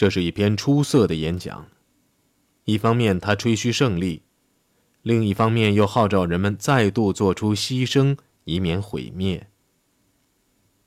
这是一篇出色的演讲。一方面，他吹嘘胜利；另一方面，又号召人们再度做出牺牲，以免毁灭。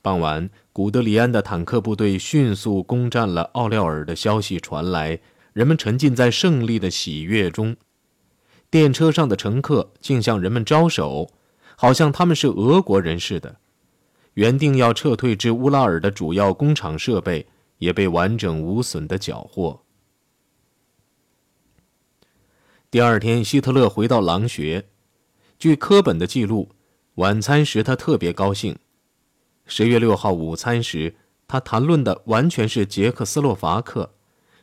傍晚，古德里安的坦克部队迅速攻占了奥廖尔的消息传来，人们沉浸在胜利的喜悦中。电车上的乘客竟向人们招手，好像他们是俄国人似的。原定要撤退至乌拉尔的主要工厂设备也被完整无损的缴获。第二天，希特勒回到狼穴。据科本的记录，晚餐时他特别高兴。十月六号午餐时，他谈论的完全是捷克斯洛伐克，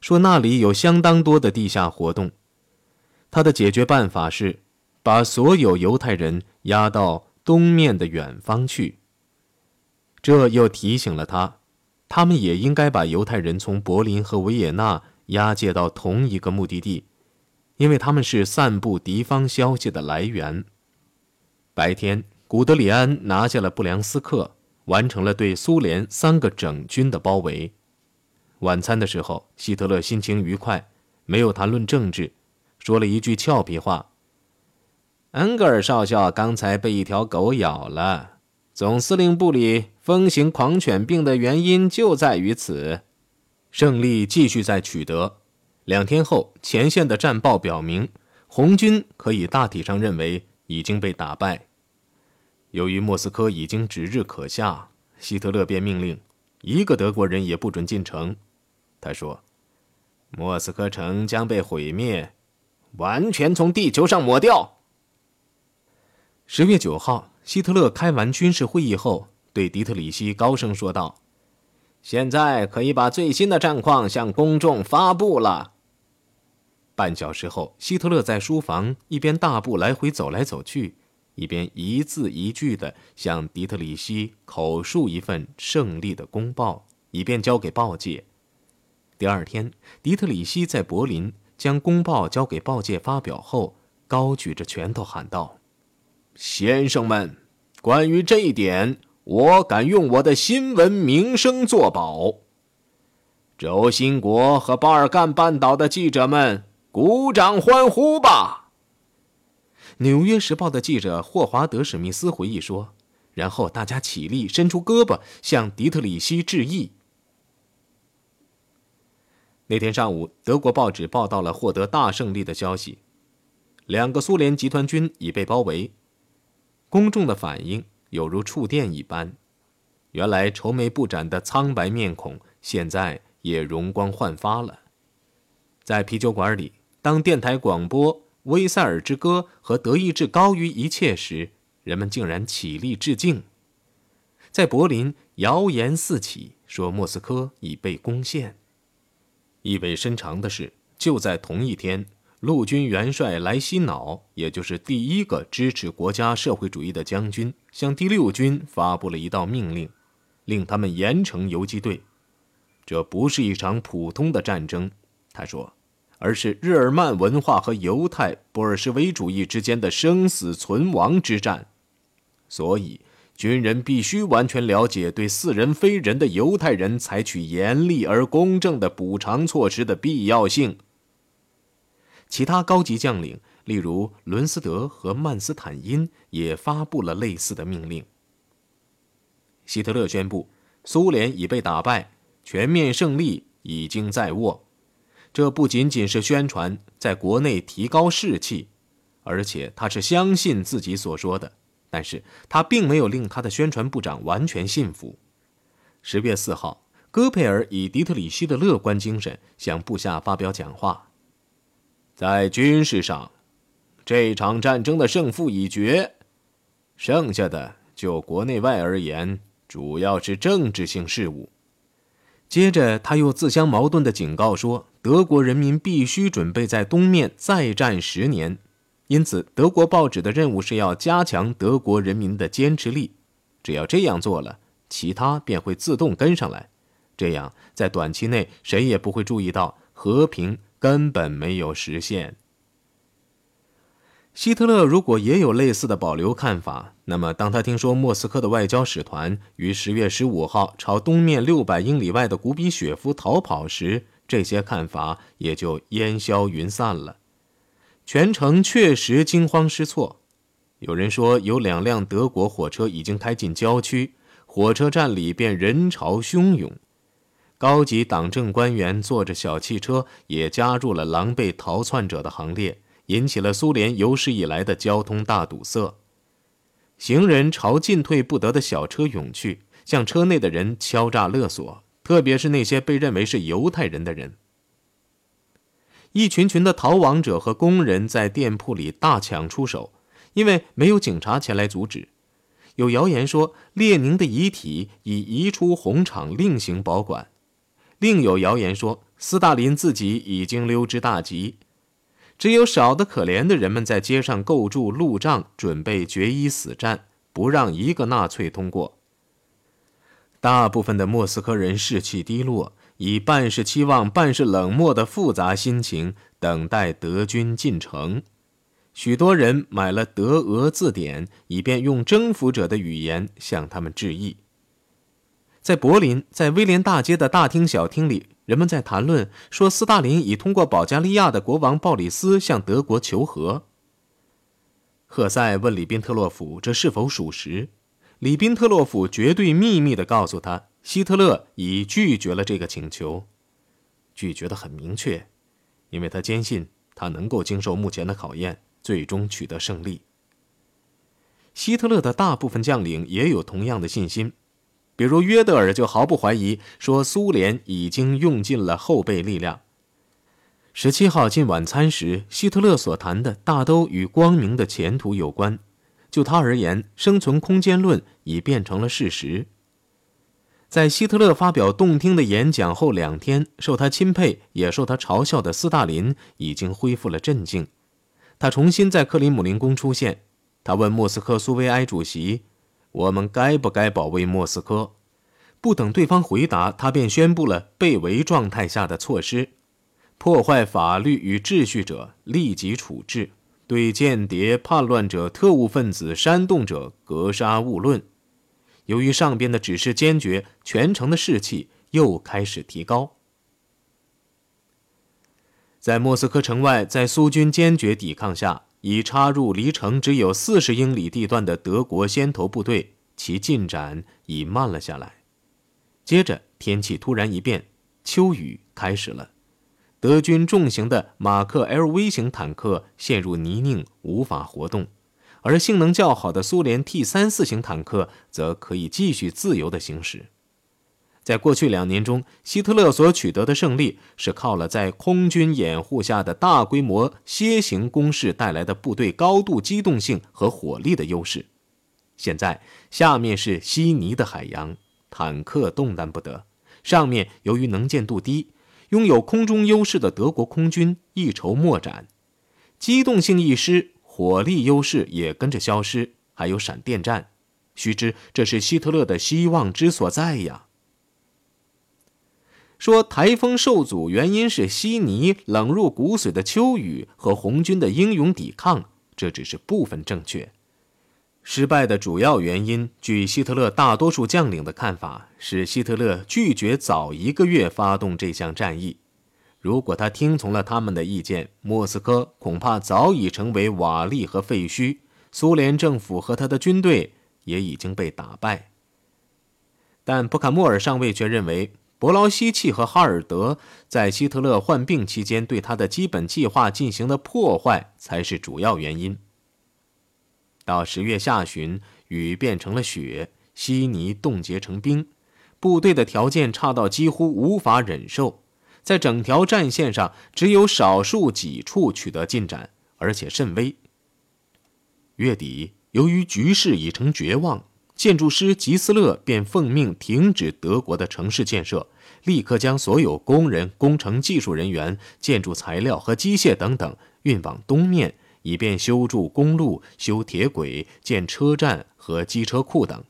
说那里有相当多的地下活动。他的解决办法是把所有犹太人押到东面的远方去。这又提醒了他，他们也应该把犹太人从柏林和维也纳押解到同一个目的地。因为他们是散布敌方消息的来源。白天，古德里安拿下了布良斯克，完成了对苏联三个整军的包围。晚餐的时候，希特勒心情愉快，没有谈论政治，说了一句俏皮话：“恩格尔少校刚才被一条狗咬了，总司令部里风行狂犬病的原因就在于此。”胜利继续在取得。两天后，前线的战报表明，红军可以大体上认为已经被打败。由于莫斯科已经指日可下，希特勒便命令一个德国人也不准进城。他说：“莫斯科城将被毁灭，完全从地球上抹掉。”十月九号，希特勒开完军事会议后，对迪特里希高声说道：“现在可以把最新的战况向公众发布了。”半小时后，希特勒在书房一边大步来回走来走去，一边一字一句地向迪特里希口述一份胜利的公报，以便交给报界。第二天，迪特里希在柏林将公报交给报界发表后，高举着拳头喊道：“先生们，关于这一点，我敢用我的新闻名声作保。轴心国和巴尔干半岛的记者们。”鼓掌欢呼吧！《纽约时报》的记者霍华德·史密斯回忆说：“然后大家起立，伸出胳膊向迪特里希致意。”那天上午，德国报纸报道了获得大胜利的消息：两个苏联集团军已被包围。公众的反应有如触电一般，原来愁眉不展的苍白面孔，现在也容光焕发了。在啤酒馆里。当电台广播《威塞尔之歌》和德意志高于一切时，人们竟然起立致敬。在柏林，谣言四起，说莫斯科已被攻陷。意味深长的是，就在同一天，陆军元帅莱希瑙，也就是第一个支持国家社会主义的将军，向第六军发布了一道命令，令他们严惩游击队。这不是一场普通的战争，他说。而是日耳曼文化和犹太布尔什维主义之间的生死存亡之战，所以军人必须完全了解对似人非人的犹太人采取严厉而公正的补偿措施的必要性。其他高级将领，例如伦斯德和曼斯坦因，也发布了类似的命令。希特勒宣布，苏联已被打败，全面胜利已经在握。这不仅仅是宣传，在国内提高士气，而且他是相信自己所说的。但是他并没有令他的宣传部长完全信服。十月四号，戈佩尔以迪特里希的乐观精神向部下发表讲话。在军事上，这场战争的胜负已决，剩下的就国内外而言，主要是政治性事务。接着，他又自相矛盾地警告说：“德国人民必须准备在东面再战十年，因此德国报纸的任务是要加强德国人民的坚持力。只要这样做了，其他便会自动跟上来。这样，在短期内谁也不会注意到和平根本没有实现。”希特勒如果也有类似的保留看法，那么当他听说莫斯科的外交使团于十月十五号朝东面六百英里外的古比雪夫逃跑时，这些看法也就烟消云散了。全城确实惊慌失措。有人说，有两辆德国火车已经开进郊区，火车站里便人潮汹涌。高级党政官员坐着小汽车，也加入了狼狈逃窜者的行列，引起了苏联有史以来的交通大堵塞。行人朝进退不得的小车涌去，向车内的人敲诈勒索，特别是那些被认为是犹太人的人。一群群的逃亡者和工人在店铺里大抢出手，因为没有警察前来阻止。有谣言说，列宁的遗体已移出红场另行保管。另有谣言说，斯大林自己已经溜之大吉，只有少得可怜的人们在街上构筑路障，准备决一死战，不让一个纳粹通过。大部分的莫斯科人士气低落，以半是期望、半是冷漠的复杂心情等待德军进城。许多人买了德俄字典，以便用征服者的语言向他们致意。在柏林，在威廉大街的大厅、小厅里，人们在谈论说，斯大林已通过保加利亚的国王鲍里斯向德国求和。赫塞问里宾特洛甫这是否属实，里宾特洛甫绝对秘密地告诉他，希特勒已拒绝了这个请求，拒绝得很明确，因为他坚信他能够经受目前的考验，最终取得胜利。希特勒的大部分将领也有同样的信心。比如约德尔就毫不怀疑，说苏联已经用尽了后备力量。十七号进晚餐时，希特勒所谈的大都与光明的前途有关。就他而言，生存空间论已变成了事实。在希特勒发表动听的演讲后两天，受他钦佩也受他嘲笑的斯大林已经恢复了镇静。他重新在克里姆林宫出现，他问莫斯科苏维埃主席。我们该不该保卫莫斯科？不等对方回答，他便宣布了被围状态下的措施：破坏法律与秩序者立即处置，对间谍、叛乱者、特务分子、煽动者格杀勿论。由于上边的指示坚决，全城的士气又开始提高。在莫斯科城外，在苏军坚决抵抗下。已插入离城只有四十英里地段的德国先头部队，其进展已慢了下来。接着，天气突然一变，秋雨开始了。德军重型的马克 LV 型坦克陷入泥泞，无法活动；而性能较好的苏联 T 三四型坦克则可以继续自由地行驶。在过去两年中，希特勒所取得的胜利是靠了在空军掩护下的大规模楔形攻势带来的部队高度机动性和火力的优势。现在，下面是稀泥的海洋，坦克动弹不得；上面由于能见度低，拥有空中优势的德国空军一筹莫展。机动性一失，火力优势也跟着消失。还有闪电战，须知这是希特勒的希望之所在呀。说台风受阻原因是悉尼冷入骨髓的秋雨和红军的英勇抵抗，这只是部分正确。失败的主要原因，据希特勒大多数将领的看法，是希特勒拒绝早一个月发动这项战役。如果他听从了他们的意见，莫斯科恐怕早已成为瓦砾和废墟，苏联政府和他的军队也已经被打败。但布坎莫尔上尉却认为。伯劳希奇和哈尔德在希特勒患病期间对他的基本计划进行的破坏才是主要原因。到十月下旬，雨变成了雪，稀泥冻结成冰，部队的条件差到几乎无法忍受。在整条战线上，只有少数几处取得进展，而且甚微。月底，由于局势已成绝望。建筑师吉斯勒便奉命停止德国的城市建设，立刻将所有工人、工程技术人员、建筑材料和机械等等运往东面，以便修筑公路、修铁轨、建车站和机车库等。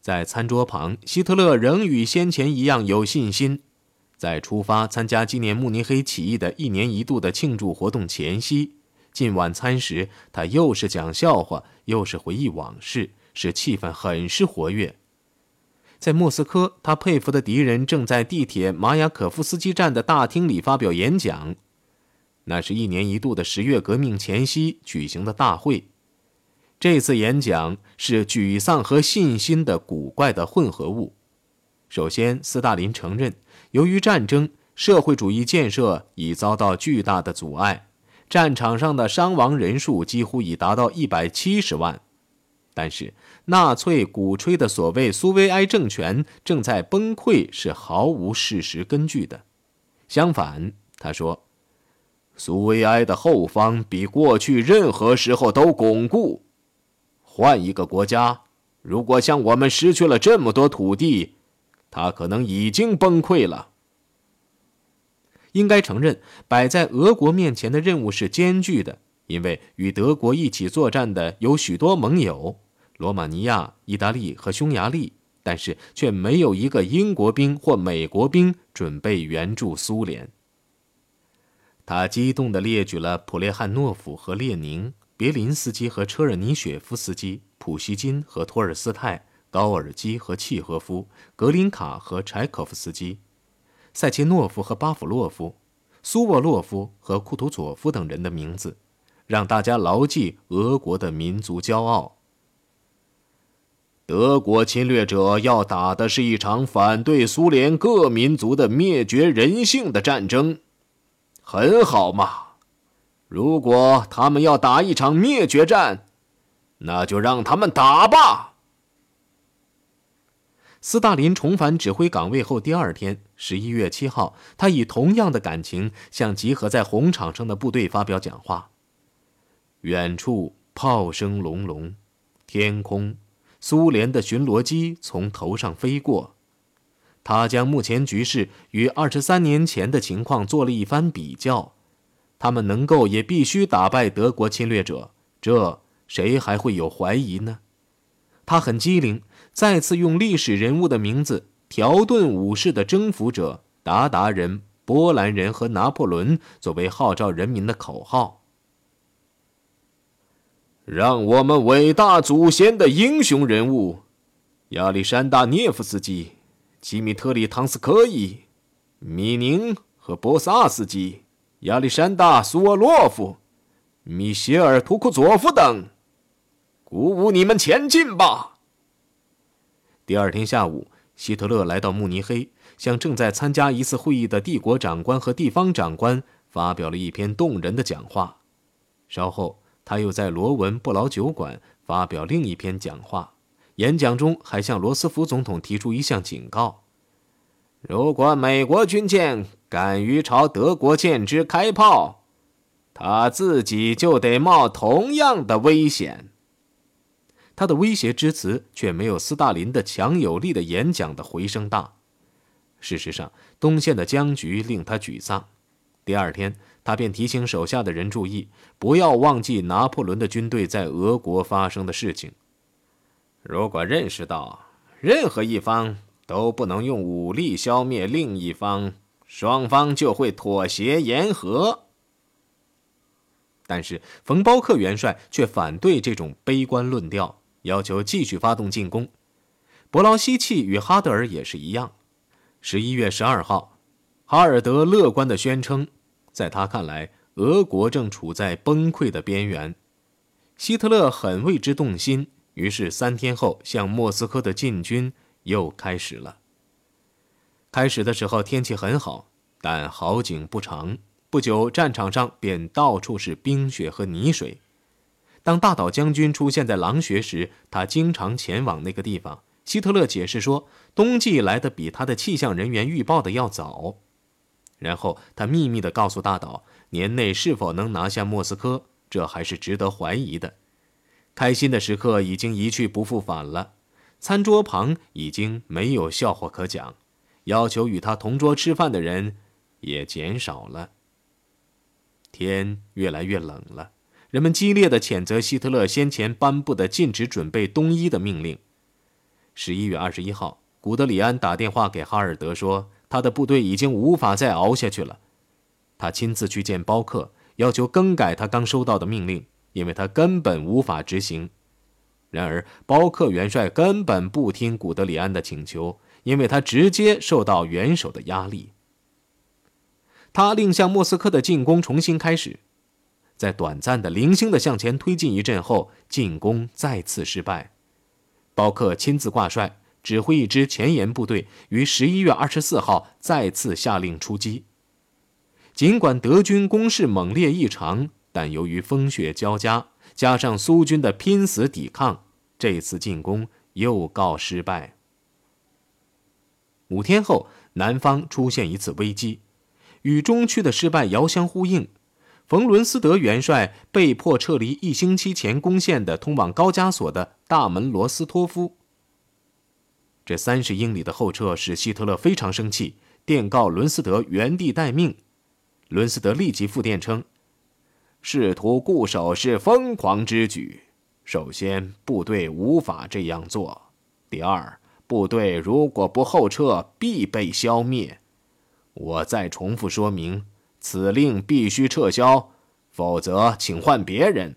在餐桌旁，希特勒仍与先前一样有信心。在出发参加纪念慕尼黑起义的一年一度的庆祝活动前夕。进晚餐时，他又是讲笑话，又是回忆往事，使气氛很是活跃。在莫斯科，他佩服的敌人正在地铁马雅可夫斯基站的大厅里发表演讲。那是一年一度的十月革命前夕举行的大会。这次演讲是沮丧和信心的古怪的混合物。首先，斯大林承认，由于战争，社会主义建设已遭到巨大的阻碍，战场上的伤亡人数几乎已达到一百七十万。但是，纳粹鼓吹的所谓苏维埃政权正在崩溃是毫无事实根据的。相反，他说，苏维埃的后方比过去任何时候都巩固。换一个国家，如果像我们失去了这么多土地，他可能已经崩溃了。应该承认，摆在俄国面前的任务是艰巨的。因为与德国一起作战的有许多盟友，罗马尼亚、意大利和匈牙利，但是却没有一个英国兵或美国兵准备援助苏联。他激动地列举了普列汉诺夫和列宁、别林斯基和车尔尼雪夫斯基、普希金和托尔斯泰、高尔基和契诃夫、格林卡和柴可夫斯基、塞切诺夫和巴甫洛夫、苏沃洛夫和库图佐夫等人的名字。让大家牢记俄国的民族骄傲。德国侵略者要打的是一场反对苏联各民族的灭绝人性的战争，很好嘛。如果他们要打一场灭绝战，那就让他们打吧。斯大林重返指挥岗位后第二天，十一月七号，他以同样的感情向集合在红场上的部队发表讲话。远处炮声隆隆，天空，苏联的巡逻机从头上飞过。他将目前局势与二十三年前的情况做了一番比较。他们能够也必须打败德国侵略者，这谁还会有怀疑呢？他很机灵，再次用历史人物的名字——条顿武士的征服者、鞑靼人、波兰人和拿破仑——作为号召人民的口号。让我们伟大祖先的英雄人物亚历山大涅夫斯基、基米特里唐斯科伊、米宁和波萨斯基、亚历山大苏沃洛夫、米歇尔图库佐夫等，鼓舞你们前进吧！第二天下午，希特勒来到慕尼黑，向正在参加一次会议的帝国长官和地方长官发表了一篇动人的讲话。稍后。他又在罗文不劳酒馆发表另一篇讲话，演讲中还向罗斯福总统提出一项警告：如果美国军舰敢于朝德国舰只开炮，他自己就得冒同样的危险。他的威胁之词却没有斯大林的强有力的演讲的回声大。事实上，东线的僵局令他沮丧。第二天。他便提醒手下的人注意，不要忘记拿破仑的军队在俄国发生的事情。如果认识到任何一方都不能用武力消灭另一方，双方就会妥协言和。但是冯包克元帅却反对这种悲观论调，要求继续发动进攻。伯劳希奇与哈德尔也是一样。十一月十二号，哈尔德乐观地宣称。在他看来，俄国正处在崩溃的边缘。希特勒很为之动心，于是三天后向莫斯科的进军又开始了。开始的时候天气很好，但好景不长，不久战场上便到处是冰雪和泥水。当大岛将军出现在狼穴时，他经常前往那个地方。希特勒解释说，冬季来的比他的气象人员预报的要早。然后他秘密地告诉大岛，年内是否能拿下莫斯科，这还是值得怀疑的。开心的时刻已经一去不复返了，餐桌旁已经没有笑话可讲，要求与他同桌吃饭的人也减少了。天越来越冷了，人们激烈地谴责希特勒先前颁布的禁止准备冬衣的命令。十一月二十一号，古德里安打电话给哈尔德说。他的部队已经无法再熬下去了，他亲自去见包克，要求更改他刚收到的命令，因为他根本无法执行。然而，包克元帅根本不听古德里安的请求，因为他直接受到元首的压力。他令向莫斯科的进攻重新开始，在短暂的零星的向前推进一阵后，进攻再次失败。包克亲自挂帅，指挥一支前沿部队，于十一月二十四号再次下令出击。尽管德军攻势猛烈异常，但由于风雪交加。加上苏军的拼死抵抗，这次进攻又告失败。五天后，南方出现一次危机，与中区的失败遥相呼应。冯伦斯德元帅被迫撤离一星期前攻陷的通往高加索的大门罗斯托夫。这三十英里的后撤使希特勒非常生气，电告伦斯德原地待命。伦斯德立即复电称。试图固守是疯狂之举。首先，部队无法这样做；第二，部队如果不后撤，必被消灭。我再重复说明，此令必须撤销，否则请换别人。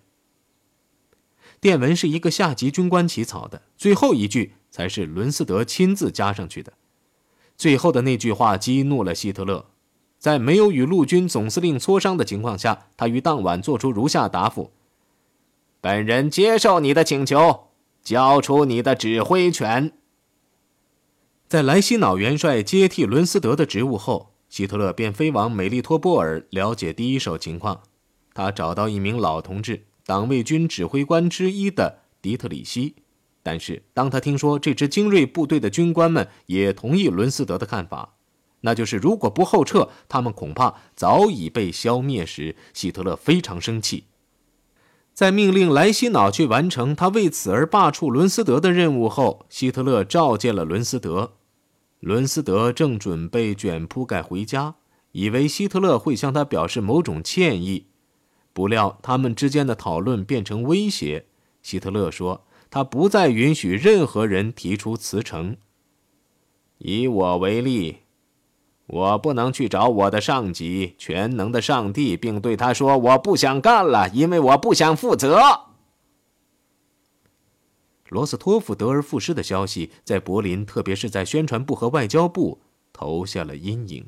电文是一个下级军官起草的，最后一句才是伦斯德亲自加上去的。最后的那句话激怒了希特勒。在没有与陆军总司令磋商的情况下，他于当晚作出如下答复：“本人接受你的请求，交出你的指挥权。”在莱希瑙元帅接替伦斯德的职务后，希特勒便飞往美丽托波尔了解第一手情况。他找到一名老同志，党卫军指挥官之一的迪特里希。但是，当他听说这支精锐部队的军官们也同意伦斯德的看法，那就是，如果不后撤，他们恐怕早已被消灭时，希特勒非常生气。在命令莱希瑙去完成他为此而罢黜伦斯德的任务后，希特勒召见了伦斯德。伦斯德正准备卷铺盖回家，以为希特勒会向他表示某种歉意，不料他们之间的讨论变成威胁。希特勒说：“他不再允许任何人提出辞呈。以我为例。”我不能去找我的上级全能的上帝，并对他说：“我不想干了，因为我不想负责。”罗斯托夫得而复失的消息在柏林，特别是在宣传部和外交部投下了阴影。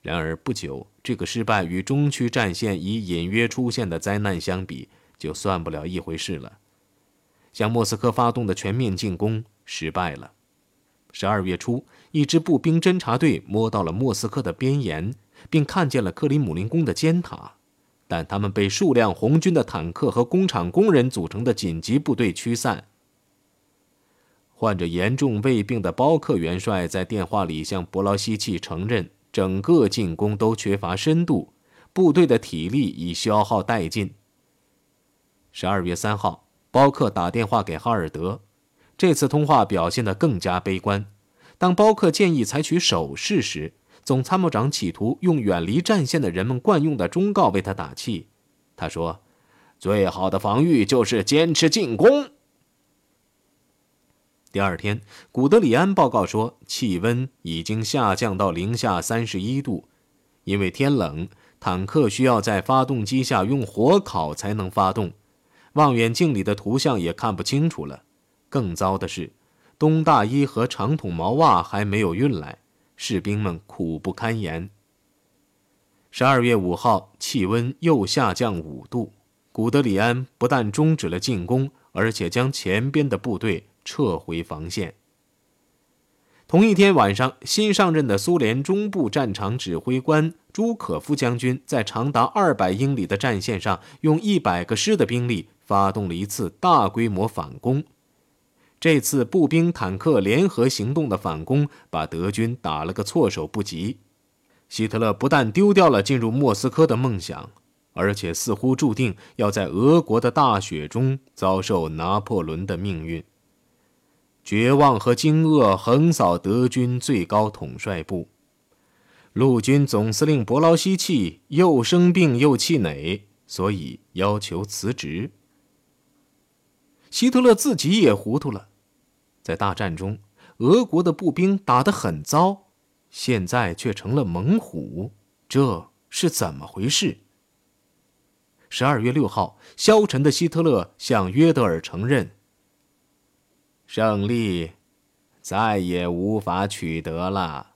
然而不久，这个失败与中区战线已隐约出现的灾难相比，就算不了一回事了。向莫斯科发动的全面进攻失败了。十二月初，一支步兵侦察队摸到了莫斯科的边沿，并看见了克里姆林宫的尖塔，但他们被数辆红军的坦克和工厂工人组成的紧急部队驱散。患着严重胃病的包克元帅在电话里向伯劳希奇承认，整个进攻都缺乏深度，部队的体力已消耗殆尽。十二月三号，包克打电话给哈尔德。这次通话表现得更加悲观。当包克建议采取守势时，总参谋长企图用远离战线的人们惯用的忠告为他打气。他说：“最好的防御就是坚持进攻。”第二天，古德里安报告说，气温已经下降到零下三十一度。因为天冷，坦克需要在发动机下用火烤才能发动，望远镜里的图像也看不清楚了。更糟的是，冬大衣和长筒毛袜还没有运来，士兵们苦不堪言。十二月五号，气温又下降五度，古德里安不但终止了进攻，而且将前边的部队撤回防线。同一天晚上，新上任的苏联中部战场指挥官朱可夫将军在长达二百英里的战线上，用一百个师的兵力发动了一次大规模反攻。这次步兵坦克联合行动的反攻，把德军打了个措手不及。希特勒不但丢掉了进入莫斯科的梦想，而且似乎注定要在俄国的大雪中遭受拿破仑的命运。绝望和惊愕横扫德军最高统帅部，陆军总司令伯劳希奇又生病又气馁，所以要求辞职。希特勒自己也糊涂了，在大战中，俄国的步兵打得很糟，现在却成了猛虎，这是怎么回事？十二月六号，消沉的希特勒向约德尔承认，胜利再也无法取得了。